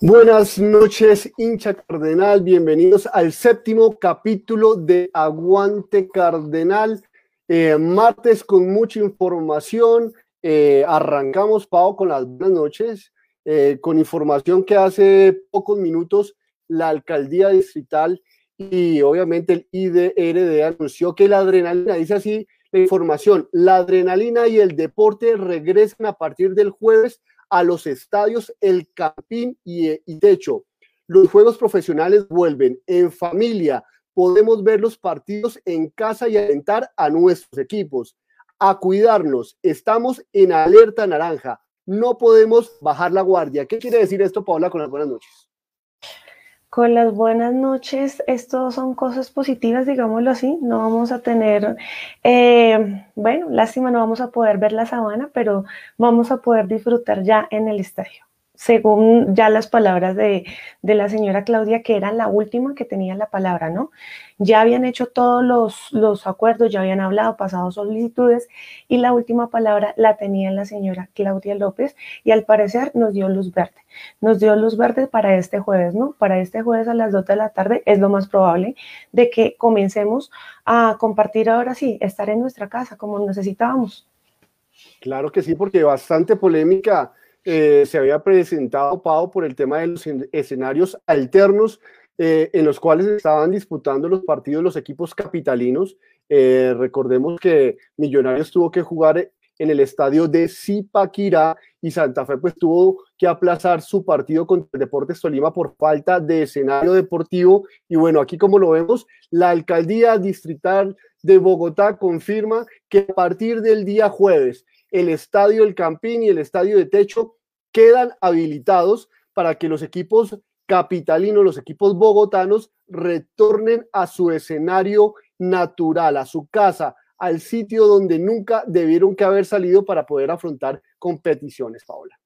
Buenas noches, hincha cardenal. Bienvenidos al séptimo capítulo de Aguante Cardenal. Eh, martes con mucha información. Eh, arrancamos, Pau, con las buenas noches, eh, con información que hace pocos minutos la alcaldía distrital y obviamente el IDRD anunció que la adrenalina, dice así información, la adrenalina y el deporte regresan a partir del jueves a los estadios El Campín y, y Techo. Los juegos profesionales vuelven en familia. Podemos ver los partidos en casa y alentar a nuestros equipos. A cuidarnos. Estamos en alerta naranja. No podemos bajar la guardia. ¿Qué quiere decir esto, Paola, con las buenas noches? Con las buenas noches, esto son cosas positivas, digámoslo así. No vamos a tener, eh, bueno, lástima, no vamos a poder ver la sabana, pero vamos a poder disfrutar ya en el estadio según ya las palabras de, la señora Claudia, que era la última que tenía la palabra, ¿no? Ya habían hecho todos los, los, acuerdos, ya habían hablado, pasado solicitudes, y la última palabra la tenía la señora Claudia López, y al parecer nos dio luz verde. Nos dio luz verde para este jueves, ¿no? Para este jueves a las 2 de la tarde es lo más probable de que comencemos a compartir ahora sí, estar en nuestra casa como necesitábamos. Claro que sí, porque bastante polémica eh, se había presentado, Pau, por el tema de los escenarios alternos eh, en los cuales estaban disputando los partidos los equipos capitalinos. Eh, recordemos que Millonarios tuvo que jugar en el estadio de Zipaquirá y Santa Fe pues tuvo que aplazar su partido contra Deportes Tolima por falta de escenario deportivo. Y bueno, aquí como lo vemos, la alcaldía distrital de Bogotá confirma que a partir del día jueves el estadio El Campín y el estadio de Techo quedan habilitados para que los equipos capitalinos, los equipos bogotanos, retornen a su escenario natural, a su casa, al sitio donde nunca debieron que haber salido para poder afrontar competiciones, Paola.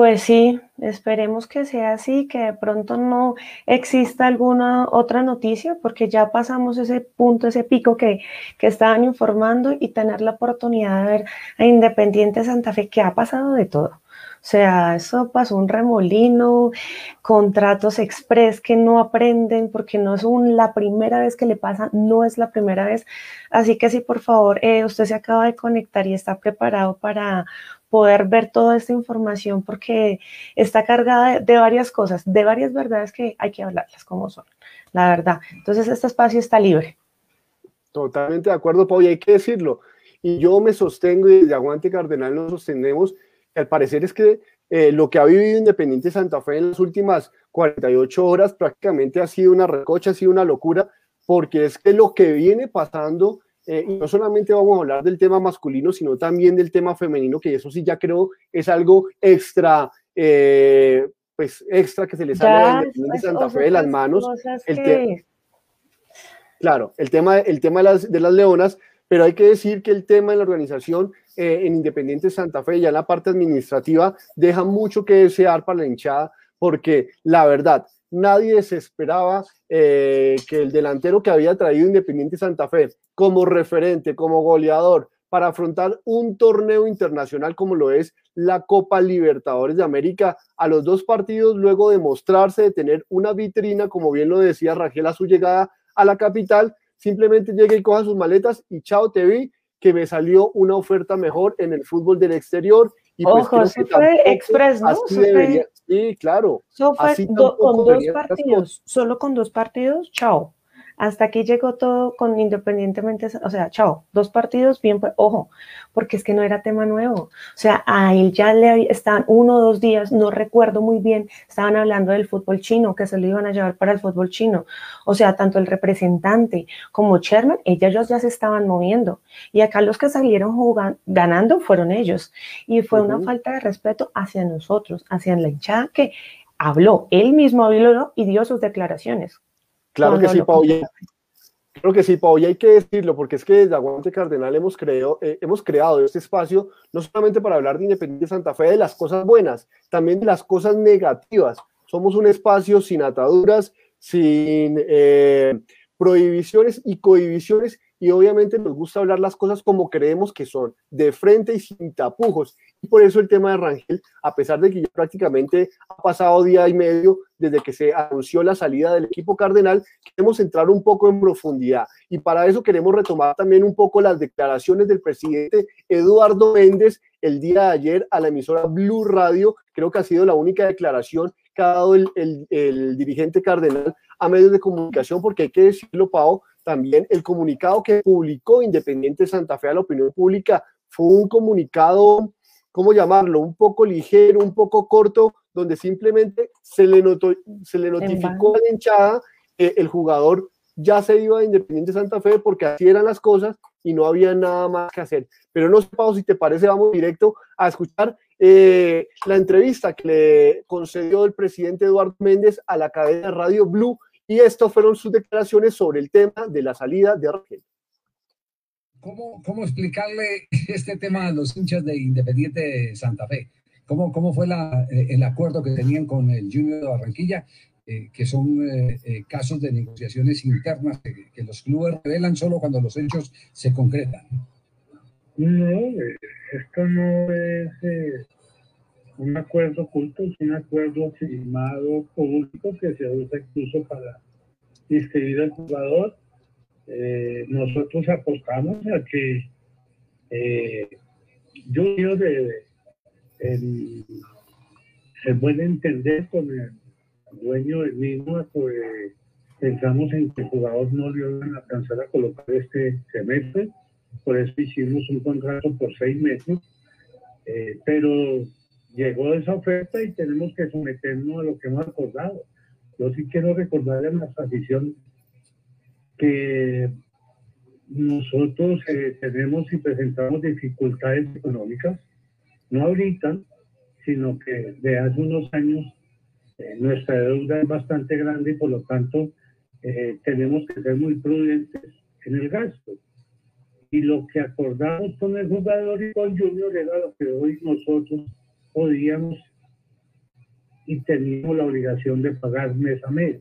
Pues sí, esperemos que sea así, que de pronto no exista alguna otra noticia, porque ya pasamos ese punto, ese pico que, que estaban informando y tener la oportunidad de ver a Independiente Santa Fe, que ha pasado de todo. O sea, eso pasó un remolino, contratos express que no aprenden porque no es la primera vez que le pasa, no es la primera vez. Así que sí, por favor, eh, usted se acaba de conectar y está preparado para poder ver toda esta información porque está cargada de, varias cosas, de varias verdades que hay que hablarlas como son, la verdad. Entonces, este espacio está libre. Totalmente de acuerdo, Pau, y hay que decirlo. Y yo me sostengo y desde Aguante Cardenal nos sostenemos al parecer es que eh, lo que ha vivido Independiente Santa Fe en las últimas 48 horas prácticamente ha sido una recocha, ha sido una locura, porque es que lo que viene pasando, eh, y no solamente vamos a hablar del tema masculino, sino también del tema femenino, que eso sí ya creo es algo extra, eh, pues extra que se le sale a Independiente Santa Fe de las manos. El claro, el tema, el tema de las, de las leonas, pero hay que decir que el tema de la organización eh, en Independiente Santa Fe, ya en la parte administrativa, deja mucho que desear para la hinchada, porque la verdad, nadie se esperaba eh, que el delantero que había traído Independiente Santa Fe como referente, como goleador, para afrontar un torneo internacional como lo es la Copa Libertadores de América, a los dos partidos, luego de mostrarse, de tener una vitrina, como bien lo decía Rangel a su llegada a la capital, simplemente llegue y coja sus maletas y chao, te vi, que me salió una oferta mejor en el fútbol del exterior. Y pues Ojo, sí fue express, ¿no? Sí, claro. con dos partidos, solo con dos partidos, chao hasta aquí llegó todo con independientemente, o sea, chao, dos partidos, bien, pues, ojo, porque es que no era tema nuevo. O sea, a él ya le estaban uno o dos días, no recuerdo muy bien, estaban hablando del fútbol chino, que se lo iban a llevar para el fútbol chino. O sea, tanto el representante como Sherman, ellos ya se estaban moviendo. Y acá los que salieron jugando, ganando fueron ellos. Y fue una falta de respeto hacia nosotros, hacia la hinchada que habló, él mismo habló y dio sus declaraciones Claro que sí, Pau. Creo que sí, Pau, y hay que decirlo, porque es que desde Aguante Cardenal hemos, creado, eh, hemos creado este espacio no solamente para hablar de Independiente Santa Fe, de las cosas buenas, también de las cosas negativas. Somos un espacio sin ataduras, sin eh, prohibiciones y cohibiciones y obviamente nos gusta hablar las cosas como creemos que son, de frente y sin tapujos. Y por eso el tema de Rangel, a pesar de que ya prácticamente ha pasado día y medio desde que se anunció la salida del equipo cardenal, queremos entrar un poco en profundidad. Y para eso queremos retomar también un poco las declaraciones del presidente Eduardo Méndez el día de ayer a la emisora Blue Radio. Creo que ha sido la única declaración que ha dado el, el dirigente cardenal a medios de comunicación, porque hay que decirlo, Pau, también el comunicado que publicó Independiente Santa Fe a la opinión pública fue un comunicado, ¿cómo llamarlo? Un poco ligero, un poco corto, donde simplemente se le, notó, se le notificó a la hinchada que el jugador ya se iba de Independiente Santa Fe porque así eran las cosas y no había nada más que hacer. Pero no sé, Pau, si te parece, vamos directo a escuchar eh, la entrevista que le concedió el presidente Eduardo Méndez a la cadena Radio Blue y estas fueron sus declaraciones sobre el tema de la salida de Argel. ¿Cómo, ¿Cómo explicarle este tema a los hinchas de Independiente Santa Fe? ¿Cómo, cómo fue la, eh, el acuerdo que tenían con el Junior de Barranquilla? Eh, que son eh, casos de negociaciones internas que, que, los clubes revelan solo cuando los hechos se concretan. No, esto no es un acuerdo oculto, es un acuerdo firmado público que se usa incluso para inscribir al jugador. Eh, nosotros apostamos a que eh, quiero de, el, se puede entender con el dueño del mismo, pues pensamos en que el jugador no le iban a alcanzar a colocar este semestre, por eso hicimos un contrato por seis meses, eh, pero llegó esa oferta y tenemos que someternos a lo que hemos acordado. Yo sí quiero recordarle a nuestra afición que nosotros eh, tenemos y presentamos dificultades económicas, no ahorita, sino que de hace unos años eh, nuestra deuda es bastante grande y por lo tanto eh, tenemos que ser muy prudentes en el gasto. Y lo que acordamos con el jugador y con Junior era lo que hoy nosotros podíamos y teníamos la obligación de pagar mes a mes.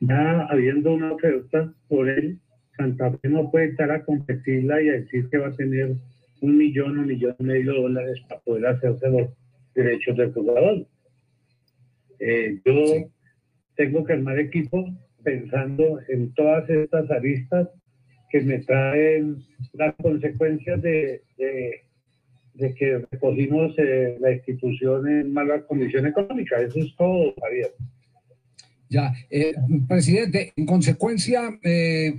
Ya habiendo una oferta por él, Santa Fe no puede estar a competirla y a decir que va a tener un millón o un millón y medio de dólares para poder hacerse los derechos del jugador. Eh, yo tengo que armar equipo pensando en todas estas aristas que me traen las consecuencias de, de de que recogimos eh, la institución en mala condición económica. Eso es todo, Javier. Ya, eh, presidente, en consecuencia, eh,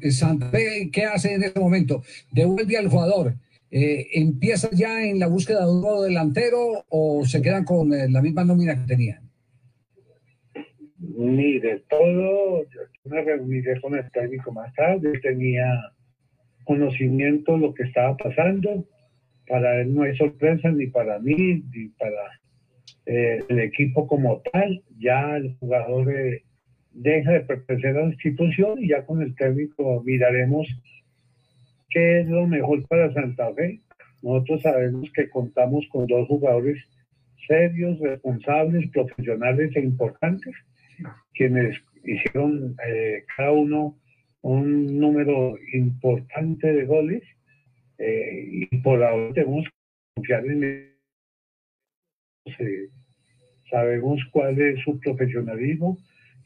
¿qué hace en este momento? ¿Devuelve al jugador? Eh, ¿Empieza ya en la búsqueda de un nuevo delantero o se quedan con la misma nómina que tenían? Ni de todo, yo me reuní con el técnico más tarde, tenía conocimiento de lo que estaba pasando para él no hay sorpresa ni para mí ni para eh, el equipo como tal. Ya el jugador eh, deja de pertenecer a la institución y ya con el técnico miraremos qué es lo mejor para Santa Fe. Nosotros sabemos que contamos con dos jugadores serios, responsables, profesionales e importantes, quienes hicieron eh, cada uno un número importante de goles eh, y por ahora tenemos que confiar en él. sabemos cuál es su profesionalismo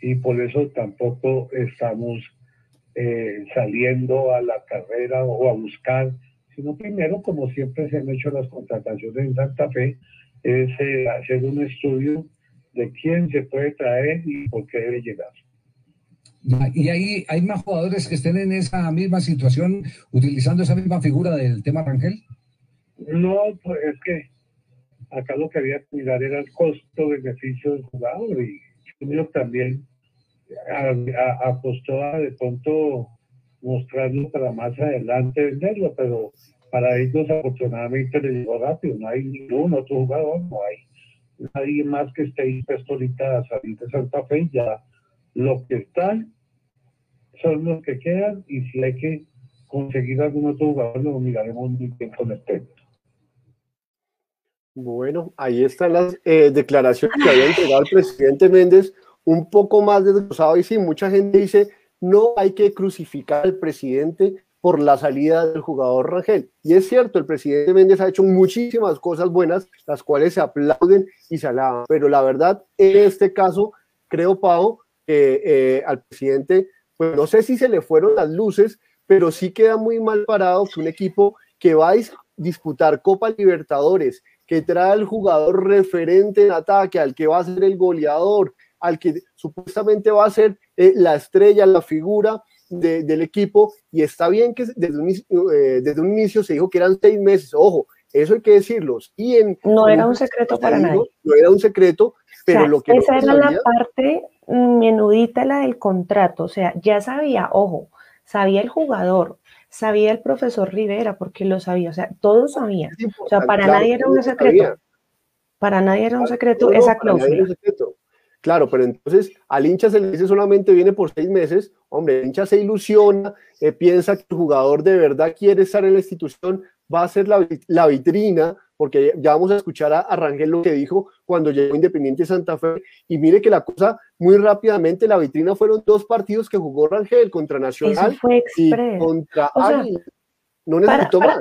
y por eso tampoco estamos eh, saliendo a la carrera o a buscar, sino primero, como siempre se han hecho las contrataciones en Santa Fe, es eh, hacer un estudio de quién se puede traer y por qué debe llegar. Y ahí hay más jugadores que estén en esa misma situación utilizando esa misma figura del tema Rangel. No, pues es que acá lo que había que mirar era el costo-beneficio del jugador y Junior también apostó a de pronto mostrarlo para más adelante venderlo, pero para ellos afortunadamente le llegó rápido, no hay ningún otro jugador, no hay nadie más que esté dispuesto ahorita a salir de Santa Fe, ya los que están son los que quedan y si hay que conseguir algún otro jugador, lo miraremos muy bien con el técnico. Bueno, ahí están las eh, declaraciones que había entregado el presidente Méndez, un poco más desglosado y sí, mucha gente dice, no hay que crucificar al presidente por la salida del jugador Rangel. Y es cierto, el presidente Méndez ha hecho muchísimas cosas buenas, las cuales se aplauden y se alaban, pero la verdad, en este caso, creo, Pau, que eh, al presidente, pues no sé si se le fueron las luces, pero sí queda muy mal parado que un equipo que va a disputar Copa Libertadores, que trae al jugador referente en ataque, al que va a ser el goleador, al que supuestamente va a ser eh, la estrella, la figura del equipo, y está bien que desde un, eh, desde un, inicio se dijo que eran seis meses, ojo, eso hay que decirlo. Y en, no era un secreto para nadie. No era un secreto, pero lo que... Esa era la parte menudita, la del contrato, o sea, ya sabía, ojo, sabía el jugador, sabía el profesor Rivera, porque lo sabía, o sea, todos sabían. O sea, para nadie era un secreto. Para nadie era un secreto esa cláusula. Claro, pero entonces al hincha se le dice solamente viene por seis meses. Hombre, el hincha se ilusiona, eh, piensa que el jugador de verdad quiere estar en la institución, va a ser la, la vitrina, porque ya vamos a escuchar a, Rangel lo que dijo cuando llegó Independiente Santa Fe. Y mire que la cosa, muy rápidamente, la vitrina fueron dos partidos que jugó Rangel contra Nacional y contra No necesitó más.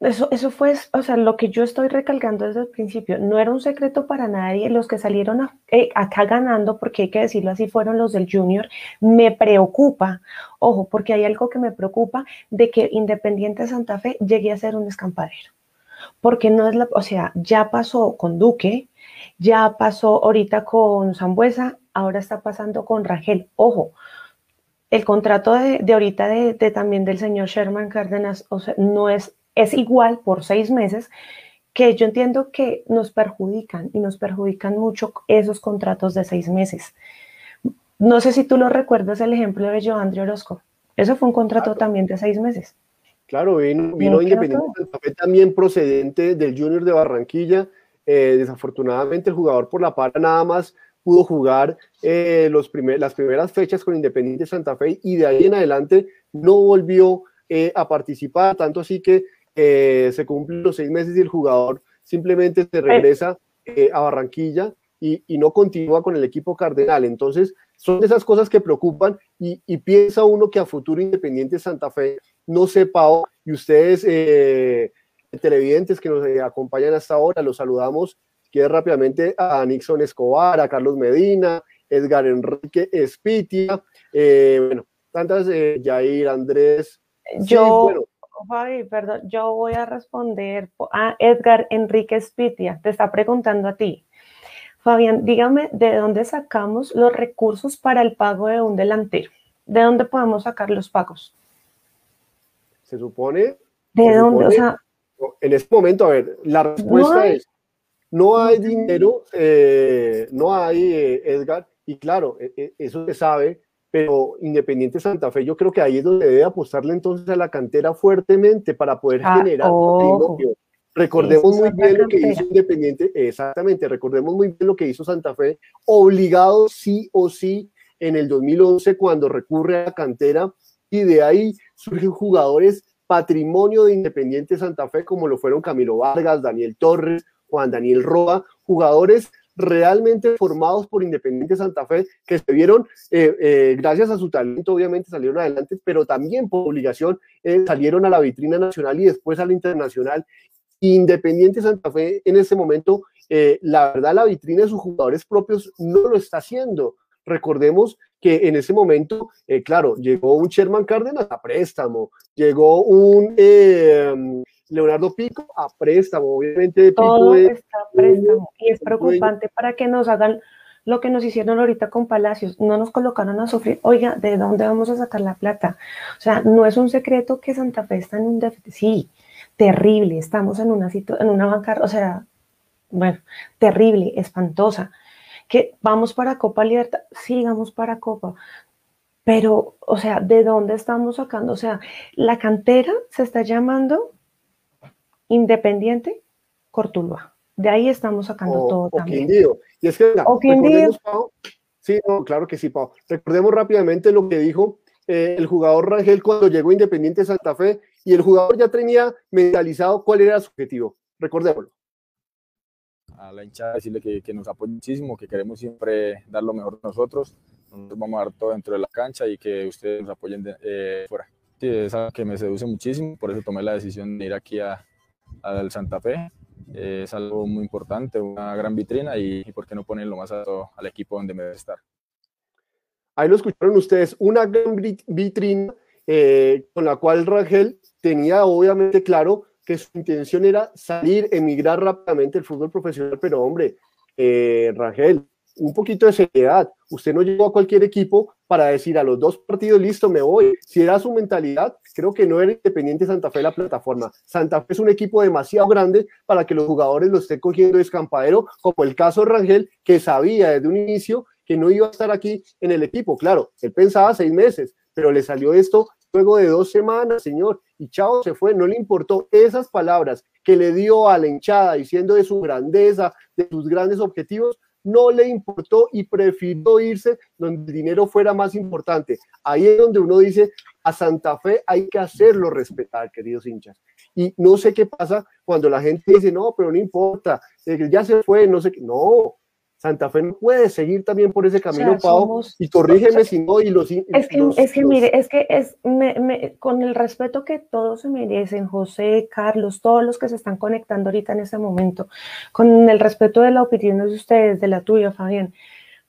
Eso, eso fue, o sea, lo que yo estoy recalcando desde el principio, no era un secreto para nadie, los que salieron eh, acá ganando, porque hay que decirlo así, fueron los del junior, me preocupa, ojo, porque hay algo que me preocupa de que Independiente Santa Fe llegue a ser un escampadero, porque no es la, o sea, ya pasó con Duque, ya pasó ahorita con Zambuesa, ahora está pasando con Rangel, ojo, el contrato de, ahorita de, de, también del señor Sherman Cárdenas, o sea, no es es igual por seis meses, que yo entiendo que nos perjudican y nos perjudican mucho esos contratos de seis meses. No sé si tú lo recuerdas el ejemplo de Joandri Orozco. Eso fue un contrato también de seis meses. Claro, vino, Independiente también procedente del Junior de Barranquilla. Eh, desafortunadamente el jugador por la para nada más pudo jugar eh, los las primeras fechas con Independiente Santa Fe y de ahí en adelante no volvió eh, a participar, tanto así que eh, se cumplen los seis meses y el jugador simplemente se regresa eh, a Barranquilla y, no continúa con el equipo cardenal. Entonces, son esas cosas que preocupan y, piensa uno que a futuro Independiente Santa Fe no sepa, y ustedes, eh, televidentes que nos acompañan hasta ahora, los saludamos. Quiero rápidamente a Nixon Escobar, a Carlos Medina, Edgar Enrique Espitia, bueno, tantas, Jair, Andrés. Yo, Fabi, perdón, yo voy a responder a Edgar Enrique Spitia, te está preguntando a ti. Fabián, dígame, ¿de dónde sacamos los recursos para el pago de un delantero? ¿De dónde podemos sacar los pagos? Se supone. ¿De dónde? o sea, en este momento, a ver, la respuesta es: no hay dinero, eh, no hay, eh, Edgar, y claro, e, e, eso se sabe, pero Independiente Santa Fe, yo creo que ahí es donde debe apostarle entonces a la cantera fuertemente para poder ah, generar. Recordemos muy bien lo que hizo Independiente, exactamente, recordemos muy bien lo que hizo Santa Fe, obligado sí o sí en el 2011 cuando recurre a la cantera y de ahí surgen jugadores patrimonio de Independiente Santa Fe como lo fueron Camilo Vargas, Daniel Torres, Juan Daniel Roa, jugadores realmente formados por Independiente Santa Fe, que se vieron, eh, eh, gracias a su talento, obviamente salieron adelante, pero también por obligación eh, salieron a la vitrina nacional y después a la internacional. Independiente Santa Fe en ese momento, la verdad, la vitrina de sus jugadores propios no lo está haciendo. Recordemos que en ese momento, claro, llegó un Sherman Cárdenas a préstamo, llegó un Leonardo Pico a préstamo, obviamente. Todo está a préstamo y es preocupante para que nos hagan lo que nos hicieron ahorita con Palacios, no nos colocaron a sufrir, oiga, ¿de dónde vamos a sacar la plata? O sea, no es un secreto que Santa Fe está en un déficit, sí, terrible, estamos en una, en una banca, o sea, bueno, terrible, espantosa, que vamos para Copa Libertad, sí, vamos para Copa, pero, o sea, ¿de dónde estamos sacando? O sea, la cantera se está llamando Independiente, Cortuluá. De ahí estamos sacando todo también. Y es que, sí, claro que sí, Pau. Recordemos rápidamente lo que dijo eh, el jugador Rangel cuando llegó Independiente Santa Fe y el jugador ya tenía mentalizado cuál era su objetivo. Recordémoslo. A la hinchada decirle que, que nos apoya muchísimo, que queremos siempre dar lo mejor nosotros. Nosotros vamos a dar todo dentro de la cancha y que ustedes nos apoyen de, eh, fuera. Sí, es algo que me seduce muchísimo, por eso tomé la decisión de ir aquí a, al Santa Fe. Eh, es algo muy importante, una gran vitrina y, por qué no ponerlo más alto al equipo donde me debe estar. Ahí lo escucharon ustedes, una gran vitrina eh, con la cual Rangel tenía obviamente claro que su intención era salir, emigrar rápidamente del fútbol profesional, pero hombre, eh, Rangel, un poquito de seriedad. Usted no llegó a cualquier equipo para decir a los dos partidos, listo, me voy. Si era su mentalidad, creo que no era Independiente Santa Fe la plataforma. Santa Fe es un equipo demasiado grande para que los jugadores lo estén cogiendo de escampadero, como el caso Rangel, que sabía desde un inicio que no iba a estar aquí en el equipo. Claro, él pensaba seis meses, pero le salió esto luego de dos semanas, señor, y chao, se fue, no le importó esas palabras que le dio a la hinchada diciendo de su grandeza, de sus grandes objetivos, no le importó y prefirió irse donde el dinero fuera más importante. Ahí es donde uno dice, a Santa Fe hay que hacerlo respetar, queridos hinchas. Y no sé qué pasa cuando la gente dice, no, pero no importa, ya se fue, no sé qué. No, Santa Fe no puede seguir también por ese camino, Pau, y corrígeme si no, y los... Es que, es que mire, es que es, con el respeto que todos se merecen, José, Carlos, todos los que se están conectando ahorita en este momento, con el respeto de la opinión de ustedes, de la tuya, Fabián,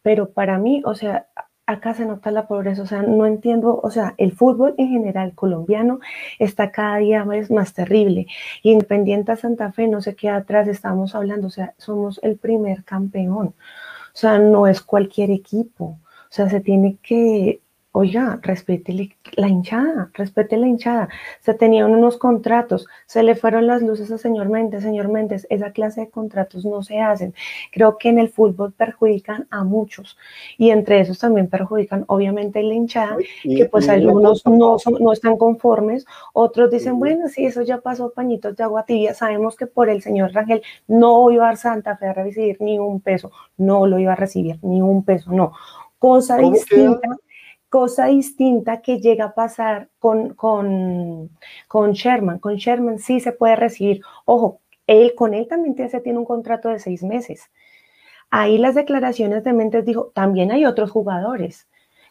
pero para mí, o sea, acá se nota la pobreza, o sea, no entiendo, o sea, el fútbol en general colombiano está cada día más, más terrible. Y Independiente Santa Fe no se queda atrás, estamos hablando, o sea, somos el primer campeón. O sea, no es cualquier equipo. O sea, se tiene que oiga, respete la hinchada, respete la hinchada. Se tenían unos contratos, se le fueron las luces a señor Méndez, señor Méndez, esa clase de contratos no se hacen. Creo que en el fútbol perjudican a muchos y entre esos también perjudican obviamente la hinchada, que pues algunos no, no están conformes, otros dicen, bueno, sí, eso ya pasó, pañitos de agua tibia, sabemos que por el señor Rangel no iba a Santa Fe a recibir ni un peso, no lo iba a recibir ni un peso, no. Cosa distinta cosa distinta que llega a pasar con, con, con Sherman. Con Sherman sí se puede recibir. Ojo, él con él también se tiene un contrato de seis meses. Ahí las declaraciones de Mentes dijo, también hay otros jugadores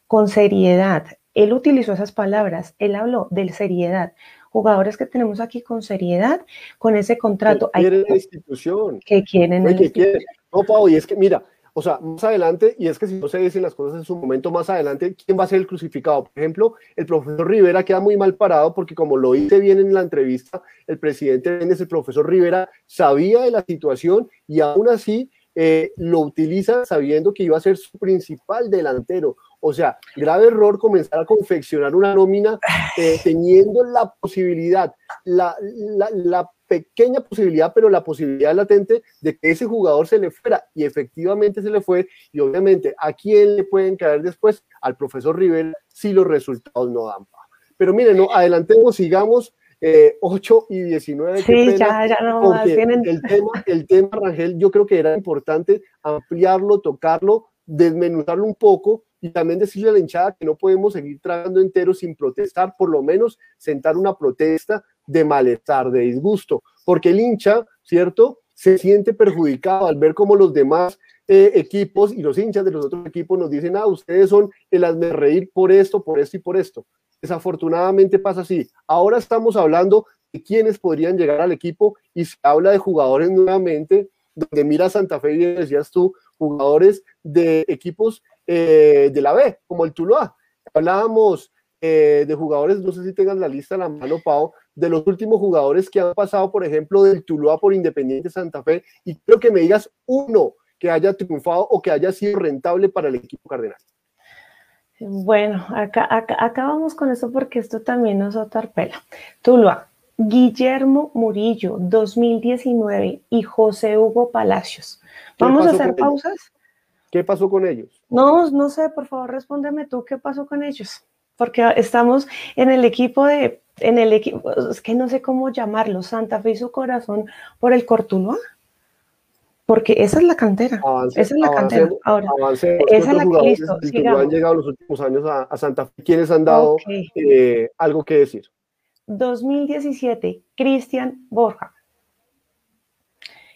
con seriedad. Él utilizó esas palabras, él habló de seriedad. Jugadores que tenemos aquí con seriedad, con ese contrato. Que quieren la institución. Que quieren la institución. No, Pau, y es que mira, o sea, más adelante, y es que si no se dicen las cosas en su momento más adelante, ¿quién va a ser el crucificado? Por ejemplo, el profesor Rivera queda muy mal parado porque como lo hice bien en la entrevista, el presidente Méndez, el profesor Rivera, sabía de la situación y aún así eh, lo utiliza sabiendo que iba a ser su principal delantero. O sea, grave error comenzar a confeccionar una nómina eh, teniendo la posibilidad, la, la, la pequeña posibilidad, pero la posibilidad latente de que ese jugador se le fuera y efectivamente se le fue y obviamente a quién le pueden caer después al profesor Rivera si los resultados no dan. Pero miren, no, adelantemos, sigamos. 8 eh, y 19. Sí, ya, ya no el, tema, el tema, Rangel, yo creo que era importante ampliarlo, tocarlo, desmenuzarlo un poco y también decirle a la hinchada que no podemos seguir tragando entero sin protestar, por lo menos sentar una protesta de malestar, de disgusto, porque el hincha, ¿cierto? Se siente perjudicado al ver cómo los demás eh, equipos y los hinchas de los otros equipos nos dicen, ah, ustedes son el hazme reír por esto, por esto y por esto. Desafortunadamente pasa así. Ahora estamos hablando de quiénes podrían llegar al equipo y se habla de jugadores nuevamente, donde mira Santa Fe y decías tú, jugadores de equipos eh, de la B, como el Tuluá. Hablábamos eh, de jugadores, no sé si tengan la lista a la mano, Pau, de los últimos jugadores que han pasado, por ejemplo, del Tuluá por Independiente Santa Fe, y creo que me digas uno que haya triunfado o que haya sido rentable para el equipo cardenal. Bueno, acá, acá, vamos con eso porque esto también nos atarpela. Tuluá, Guillermo Murillo, 2019, y José Hugo Palacios. ¿Vamos a hacer pausas? ¿Qué pasó con ellos? No, no sé, por favor, respóndeme tú, ¿qué pasó con ellos? Porque estamos en el equipo de en el equipo, es que no sé cómo llamarlo, Santa Fe y su corazón por el Cortuloa. Porque esa es la cantera. esa es la cantera. Ahora, esa es la que listo. Han llegado los últimos años a, Santa Fe. ¿Quiénes han dado eh, algo que decir? 2017, Cristian Borja.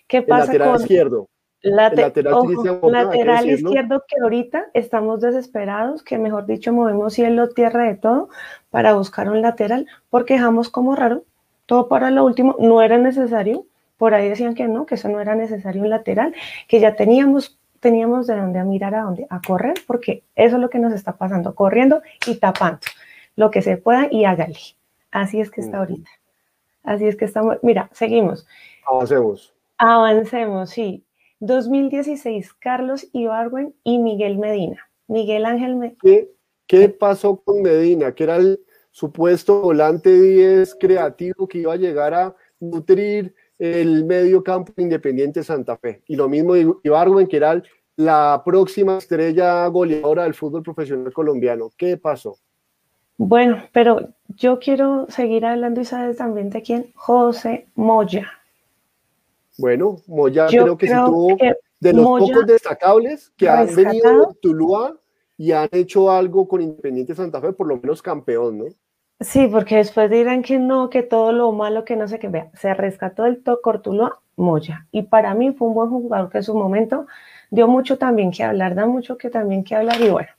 ¿Qué pasa el lateral izquierdo. Lateral izquierdo que ahorita estamos desesperados, que mejor dicho movemos cielo, tierra de todo para buscar un lateral, porque dejamos como raro, todo para lo último, no era necesario, por ahí decían que no, que eso no era necesario un lateral, que ya teníamos teníamos de dónde a mirar a dónde, a correr, porque eso es lo que nos está pasando, corriendo y tapando lo que se pueda y hágale. Así es que está ahorita. Así es que estamos, mira, seguimos. Avancemos. Avancemos, sí. 2016, Carlos Ibarwen y Miguel Medina. Miguel Ángel Medina. ¿Qué, ¿Qué pasó con Medina? Que era el supuesto volante 10 creativo que iba a llegar a nutrir el medio campo Independiente Santa Fe. Y lo mismo Ibarwen, que era la próxima estrella goleadora del fútbol profesional colombiano. ¿Qué pasó? Bueno, pero yo quiero seguir hablando y sabes también de quién, José Moya. Bueno, Moya creo que se tuvo de los pocos destacables que han venido de Tuluá y han hecho algo con Independiente Santa Fe, por lo menos campeón, ¿no? Sí, porque después dirán que no, que todo lo malo, que no sé qué. Vea, se rescató del Cortuluá, Moya. Y para mí fue un buen jugador que en su momento dio mucho también que hablar, da mucho que también que hablar. Y bueno,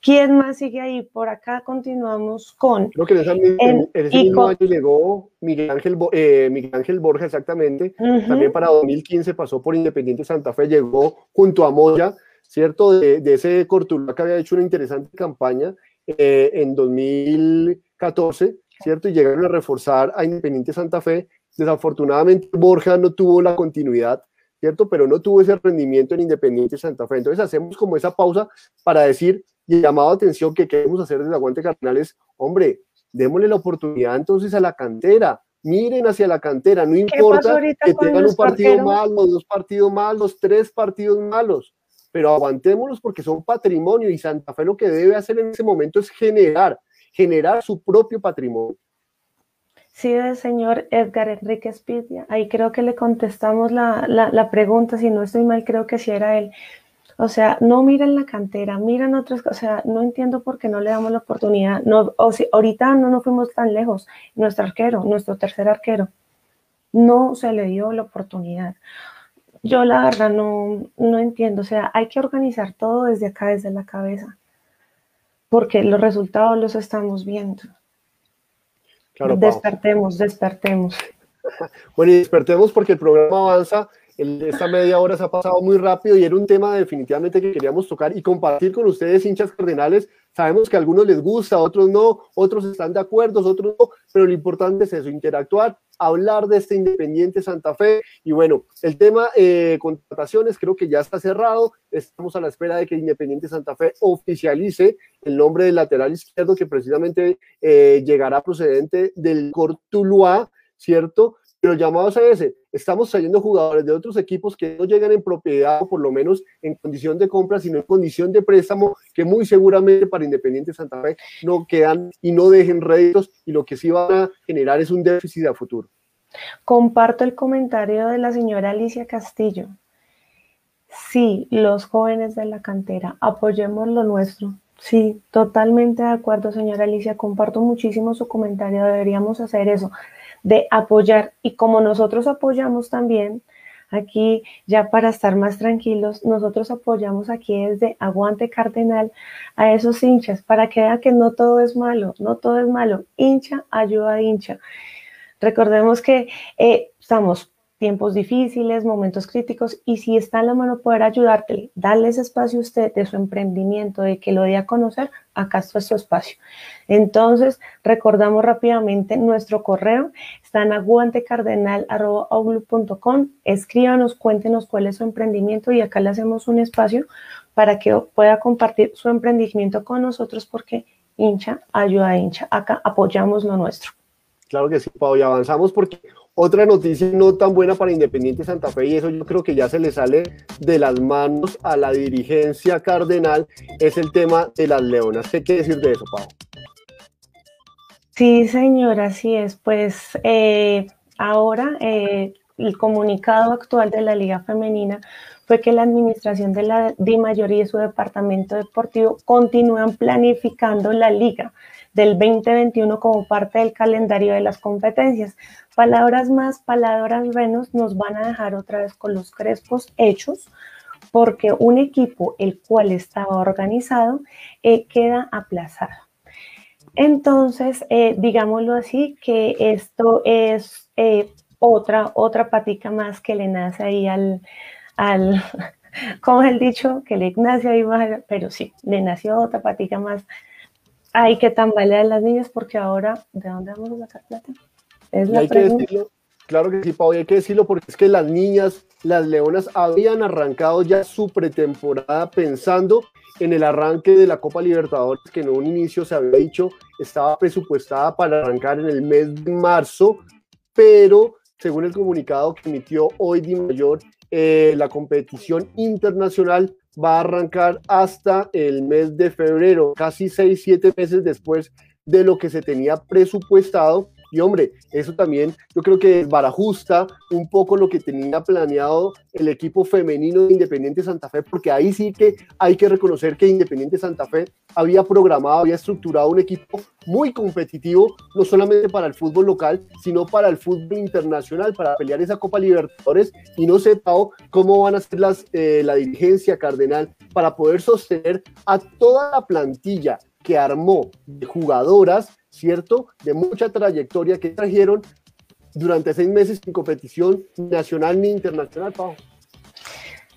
¿Quién más sigue ahí? Por acá continuamos con. Creo que en ese, mismo año llegó Miguel Ángel, eh, Miguel Ángel Borja, exactamente. También para 2015 pasó por Independiente Santa Fe, llegó junto a Moya, ¿cierto? De, ese Cortuluá que había hecho una interesante campaña eh, en 2014, ¿cierto? Y llegaron a reforzar a Independiente Santa Fe. Desafortunadamente, Borja no tuvo la continuidad. ¿Cierto? Pero no tuvo ese rendimiento en Independiente Santa Fe. Entonces hacemos como esa pausa para decir, llamado atención que queremos hacer desde Aguante Cardenales, hombre, démosle la oportunidad entonces a la cantera, miren hacia la cantera, no importa que tengan un partido malo, dos partidos malos, tres partidos malos, pero aguantémoslos porque son patrimonio y Santa Fe lo que debe hacer en ese momento es generar, generar su propio patrimonio. Sí, del señor Edgar Enrique Espidia. Ahí creo que le contestamos la, la, la, pregunta, si no estoy mal, creo que sí era él. O sea, no miran la cantera, miran otras cosas. O sea, no entiendo por qué no le damos la oportunidad. No, o si, ahorita no nos fuimos tan lejos. Nuestro arquero, nuestro tercer arquero, no se le dio la oportunidad. Yo la verdad no, no entiendo. O sea, hay que organizar todo desde acá, desde la cabeza. Porque los resultados los estamos viendo. Claro, despertemos, despertemos. Bueno, y despertemos porque el programa avanza esta media hora se ha pasado muy rápido y era un tema definitivamente que queríamos tocar y compartir con ustedes, hinchas cardenales. Sabemos que a algunos les gusta, a otros no, otros están de acuerdo, otros no, pero lo importante es eso, interactuar, hablar de este Independiente Santa Fe. Y bueno, el tema eh, contrataciones creo que ya está cerrado. Estamos a la espera de que Independiente Santa Fe oficialice el nombre del lateral izquierdo que precisamente eh, llegará procedente del Cortuluá, ¿cierto? Pero llamados a ese, estamos trayendo jugadores de otros equipos que no llegan en propiedad o por lo menos en condición de compra, sino en condición de préstamo, que muy seguramente para Independiente Santa Fe no quedan y no dejen réditos y lo que sí van a generar es un déficit a futuro. Comparto el comentario de la señora Alicia Castillo. Sí, los jóvenes de la cantera, apoyemos lo nuestro. Sí, totalmente de acuerdo, señora Alicia. Comparto muchísimo su comentario. Deberíamos hacer eso de apoyar y como nosotros apoyamos también, aquí ya para estar más tranquilos, nosotros apoyamos aquí desde Aguante Cardenal a esos hinchas para que vean que no todo es malo, no todo es malo, hincha ayuda hincha. Recordemos que eh, estamos tiempos difíciles, momentos críticos, y si está en la mano poder ayudarte, darle ese espacio a usted de su emprendimiento, de que lo dé a conocer, acá está su espacio. Entonces, recordamos rápidamente nuestro correo, está en aguantecardenal.com, escríbanos, cuéntenos cuál es su emprendimiento y acá le hacemos un espacio para que pueda compartir su emprendimiento con nosotros porque hincha ayuda a hincha, acá apoyamos lo nuestro. Claro que sí, Pau, y avanzamos porque otra noticia no tan buena para Independiente Santa Fe, y eso yo creo que ya se le sale de las manos a la dirigencia cardenal, es el tema de las leonas. ¿Qué quiere decir de eso, Pau? Sí, señora, así es. Pues eh, ahora eh, el comunicado actual de la Liga Femenina fue que la administración de la Di Mayoría y su departamento deportivo continúan planificando la liga del 2021 como parte del calendario de las competencias. Palabras más, palabras menos nos van a dejar otra vez con los crespos hechos porque un equipo el cual estaba organizado eh, queda aplazado. Entonces, eh, digámoslo así, que esto es eh, otra, otra patica más que le nace ahí al, al como es el dicho, que le nace ahí pero sí, le nació otra patica más. Hay que tambalear las niñas porque ahora, ¿de dónde vamos a sacar plata? Es la pregunta. Claro que sí, Pau, hay que decirlo porque es que las niñas, las leonas, habían arrancado ya su pretemporada pensando en el arranque de la Copa Libertadores, que en un inicio se había dicho estaba presupuestada para arrancar en el mes de marzo, pero según el comunicado que emitió hoy Di Mayor, eh, la competición internacional va a arrancar hasta el mes de febrero, casi seis, siete meses después de lo que se tenía presupuestado y hombre, eso también yo creo que barajusta un poco lo que tenía planeado el equipo femenino de Independiente Santa Fe, porque ahí sí que hay que reconocer que Independiente Santa Fe había programado, había estructurado un equipo muy competitivo, no solamente para el fútbol local, sino para el fútbol internacional, para pelear esa Copa Libertadores. Y no sé, cómo van a ser las, eh, la dirigencia cardenal para poder sostener a toda la plantilla que armó de jugadoras ¿cierto? De mucha trayectoria que trajeron durante seis meses sin competición nacional ni internacional, Pau.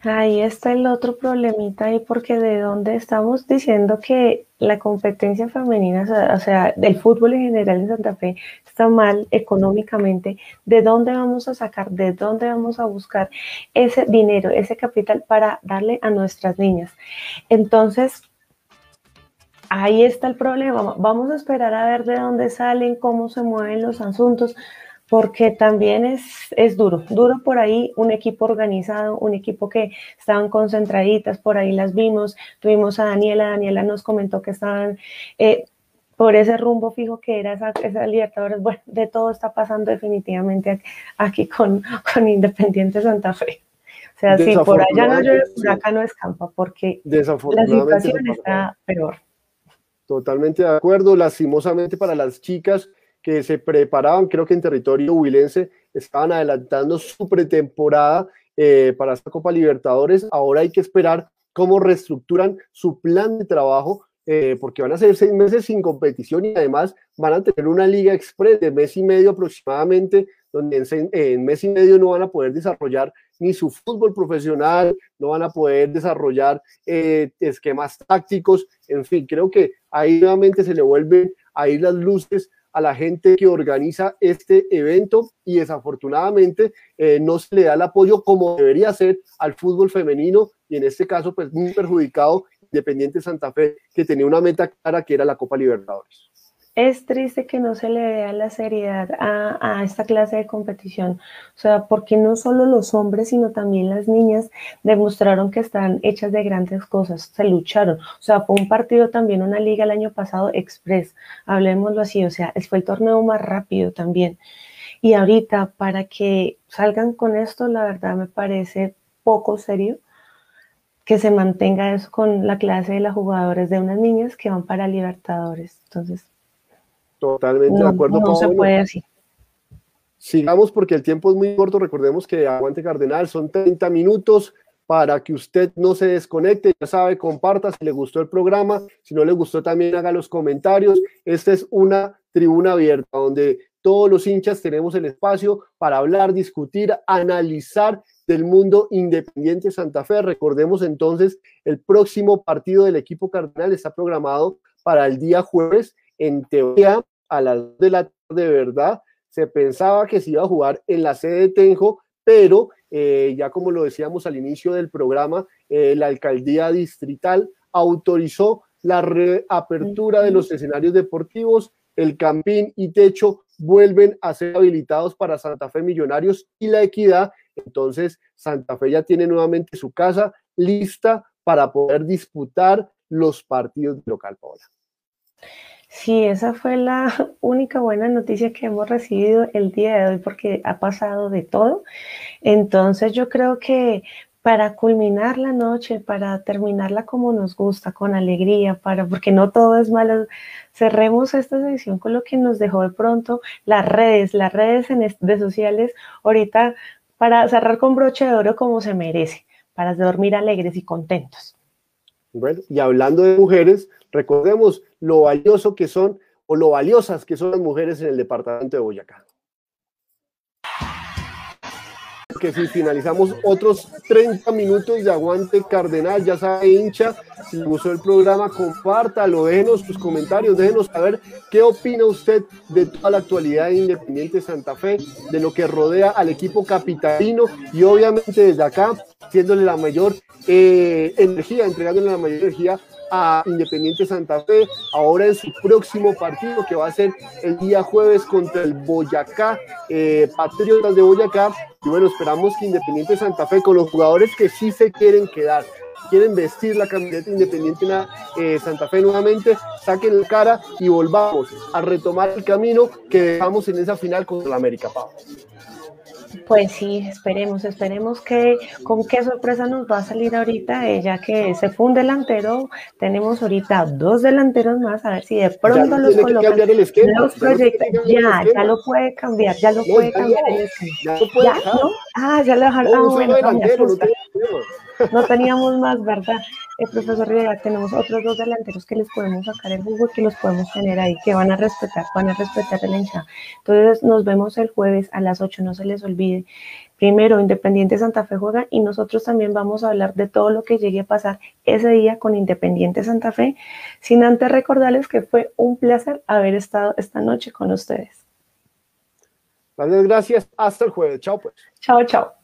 Ahí está el otro problemita ahí, porque de dónde estamos diciendo que la competencia femenina, o sea, del fútbol en general en Santa Fe está mal económicamente, ¿de dónde vamos a sacar, de dónde vamos a buscar ese dinero, ese capital para darle a nuestras niñas? Entonces, ahí está el problema. Vamos a esperar a ver de dónde salen, cómo se mueven los asuntos, porque también es, es duro, duro por ahí un equipo organizado, un equipo que estaban concentraditas, por ahí las vimos, tuvimos a Daniela, Daniela nos comentó que estaban... Eh, por ese rumbo fijo que era esa, esa, Libertadores, bueno, de todo está pasando definitivamente aquí con, con Independiente Santa Fe. O sea, si por allá no llueve, por acá no escampa, porque la situación está peor. Totalmente de acuerdo. Lastimosamente para las chicas que se preparaban, creo que en territorio huilense, estaban adelantando su pretemporada eh, para esta Copa Libertadores. Ahora hay que esperar cómo reestructuran su plan de trabajo, eh, porque van a ser seis meses sin competición y además van a tener una liga express de mes y medio aproximadamente, donde en, en mes y medio no van a poder desarrollar ni su fútbol profesional, no van a poder desarrollar eh, esquemas tácticos, en fin, creo que ahí nuevamente se le vuelven a ir las luces a la gente que organiza este evento y desafortunadamente eh, no se le da el apoyo como debería ser al fútbol femenino y en este caso pues muy perjudicado Independiente Santa Fe que tenía una meta clara que era la Copa Libertadores. Es triste que no se le vea la seriedad a, esta clase de competición, o sea, porque no solo los hombres, sino también las niñas demostraron que están hechas de grandes cosas, se lucharon, o sea, fue un partido también, una liga el año pasado express, hablemoslo así, o sea, fue el torneo más rápido también. Y ahorita, para que salgan con esto, la verdad me parece poco serio que se mantenga eso con la clase de las jugadoras de unas niñas que van para Libertadores. Entonces, Totalmente de acuerdo. No se puede así. Sigamos porque el tiempo es muy corto. Recordemos que Aguante Cardenal son 30 minutos para que usted no se desconecte. Ya sabe, comparta si le gustó el programa. Si no le gustó, también haga los comentarios. Esta es una tribuna abierta donde todos los hinchas tenemos el espacio para hablar, discutir, analizar del mundo independiente Santa Fe. Recordemos entonces, el próximo partido del equipo cardenal está programado para el día jueves en teoría, a las de la tarde, de verdad, se pensaba que se iba a jugar en la sede de Tenjo, pero eh, ya como lo decíamos al inicio del programa, eh, la alcaldía distrital autorizó la reapertura de los escenarios deportivos, el campín y techo vuelven a ser habilitados para Santa Fe Millonarios y la equidad. Entonces, Santa Fe ya tiene nuevamente su casa lista para poder disputar los partidos local, Paola. Sí, esa fue la única buena noticia que hemos recibido el día de hoy porque ha pasado de todo. Entonces yo creo que para culminar la noche, para terminarla como nos gusta, con alegría, para, porque no todo es malo. Cerremos esta sesión con lo que nos dejó de pronto las redes, las redes de sociales, ahorita para cerrar con broche de oro como se merece, para dormir alegres y contentos. Y hablando de mujeres, recordemos lo valioso que son o lo valiosas que son las mujeres en el departamento de Boyacá que si finalizamos otros 30 minutos de aguante cardenal, ya sabe hincha, si le gustó el programa, compártalo, déjenos sus comentarios, déjenos saber qué opina usted de toda la actualidad de Independiente Santa Fe, de lo que rodea al equipo capitalino y obviamente desde acá, haciéndole la mayor eh, energía, entregándole la mayor energía a Independiente Santa Fe, ahora en su próximo partido que va a ser el día jueves contra el Boyacá, eh, Patriotas de Boyacá. Y bueno, esperamos que Independiente Santa Fe, con los jugadores que sí se quieren quedar, quieren vestir la camiseta Independiente eh, Santa Fe nuevamente, saquen la cara y volvamos a retomar el camino que dejamos en esa final contra la América Pau. Pues sí, esperemos, esperemos que con qué sorpresa nos va a salir ahorita, ella que se fue un delantero, tenemos ahorita dos delanteros más, a ver si de pronto los colocan, los proyectos, ya, ya lo puede cambiar, ya lo puede cambiar el esquema. Ya, lo puede ¿no? Ah, ya lo dejaron, ah, bueno, no teníamos más, ¿verdad? El eh, profesor Rivera, tenemos otros dos delanteros que les podemos sacar el jugo y que los podemos tener ahí, que van a respetar, van a respetar el hinchada. Entonces nos vemos el jueves a las 8, no se les olvide. Primero, Independiente Santa Fe juega y nosotros también vamos a hablar de todo lo que llegue a pasar ese día con Independiente Santa Fe, sin antes recordarles que fue un placer haber estado esta noche con ustedes. Gracias. Hasta el jueves. Chao, pues. Chao, chao.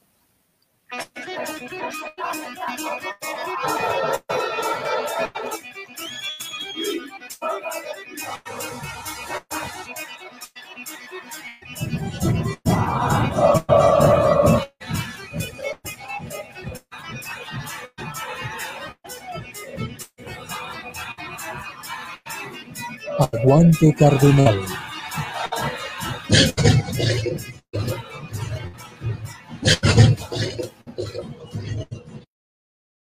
Aguante Cardenal.